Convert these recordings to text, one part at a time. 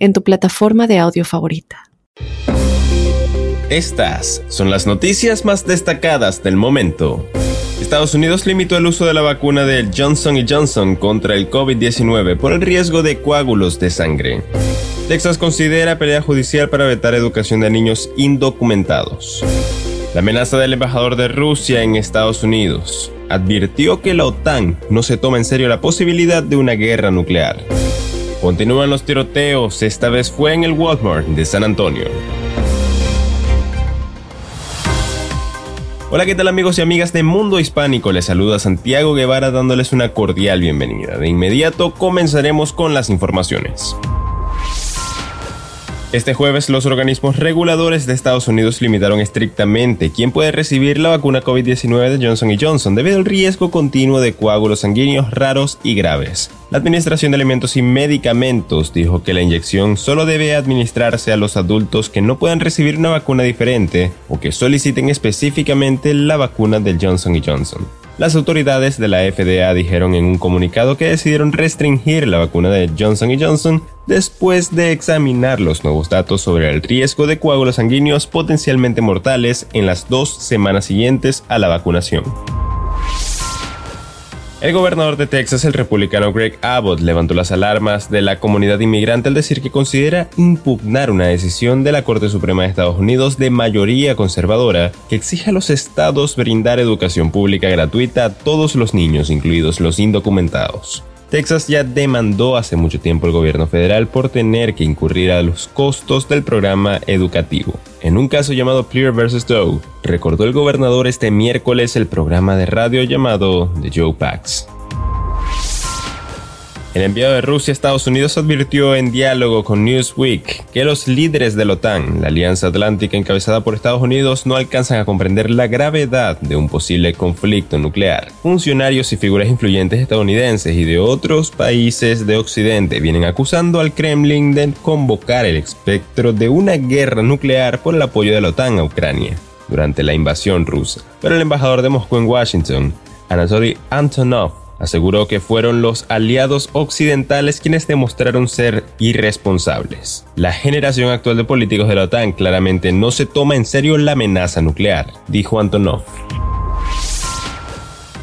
en tu plataforma de audio favorita. Estas son las noticias más destacadas del momento. Estados Unidos limitó el uso de la vacuna de Johnson Johnson contra el COVID-19 por el riesgo de coágulos de sangre. Texas considera pelea judicial para vetar educación de niños indocumentados. La amenaza del embajador de Rusia en Estados Unidos advirtió que la OTAN no se toma en serio la posibilidad de una guerra nuclear. Continúan los tiroteos, esta vez fue en el Walmart de San Antonio. Hola, ¿qué tal amigos y amigas de Mundo Hispánico? Les saluda Santiago Guevara dándoles una cordial bienvenida. De inmediato comenzaremos con las informaciones. Este jueves los organismos reguladores de Estados Unidos limitaron estrictamente quién puede recibir la vacuna COVID-19 de Johnson Johnson debido al riesgo continuo de coágulos sanguíneos raros y graves. La Administración de Alimentos y Medicamentos dijo que la inyección solo debe administrarse a los adultos que no puedan recibir una vacuna diferente o que soliciten específicamente la vacuna del Johnson Johnson. Las autoridades de la FDA dijeron en un comunicado que decidieron restringir la vacuna de Johnson Johnson después de examinar los nuevos datos sobre el riesgo de coágulos sanguíneos potencialmente mortales en las dos semanas siguientes a la vacunación. El gobernador de Texas, el republicano Greg Abbott, levantó las alarmas de la comunidad inmigrante al decir que considera impugnar una decisión de la Corte Suprema de Estados Unidos de mayoría conservadora que exige a los estados brindar educación pública gratuita a todos los niños, incluidos los indocumentados. Texas ya demandó hace mucho tiempo al gobierno federal por tener que incurrir a los costos del programa educativo. En un caso llamado Clear vs. Doe, recordó el gobernador este miércoles el programa de radio llamado The Joe Pax. El enviado de Rusia a Estados Unidos advirtió en diálogo con Newsweek que los líderes de la OTAN, la Alianza Atlántica encabezada por Estados Unidos, no alcanzan a comprender la gravedad de un posible conflicto nuclear. Funcionarios y figuras influyentes estadounidenses y de otros países de Occidente vienen acusando al Kremlin de convocar el espectro de una guerra nuclear por el apoyo de la OTAN a Ucrania durante la invasión rusa. Pero el embajador de Moscú en Washington, Anatoly Antonov, aseguró que fueron los aliados occidentales quienes demostraron ser irresponsables. La generación actual de políticos de la OTAN claramente no se toma en serio la amenaza nuclear, dijo Antonov.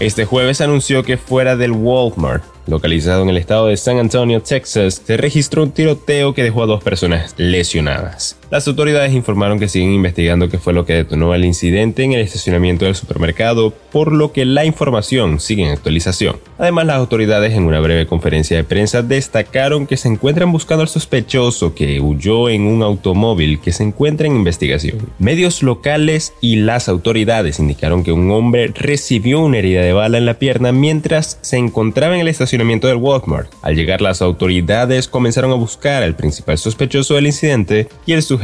Este jueves anunció que fuera del Walmart localizado en el estado de San Antonio, Texas, se registró un tiroteo que dejó a dos personas lesionadas. Las autoridades informaron que siguen investigando qué fue lo que detonó el incidente en el estacionamiento del supermercado, por lo que la información sigue en actualización. Además, las autoridades en una breve conferencia de prensa destacaron que se encuentran buscando al sospechoso que huyó en un automóvil que se encuentra en investigación. Medios locales y las autoridades indicaron que un hombre recibió una herida de bala en la pierna mientras se encontraba en el estacionamiento del Walmart. Al llegar las autoridades comenzaron a buscar al principal sospechoso del incidente y el sujeto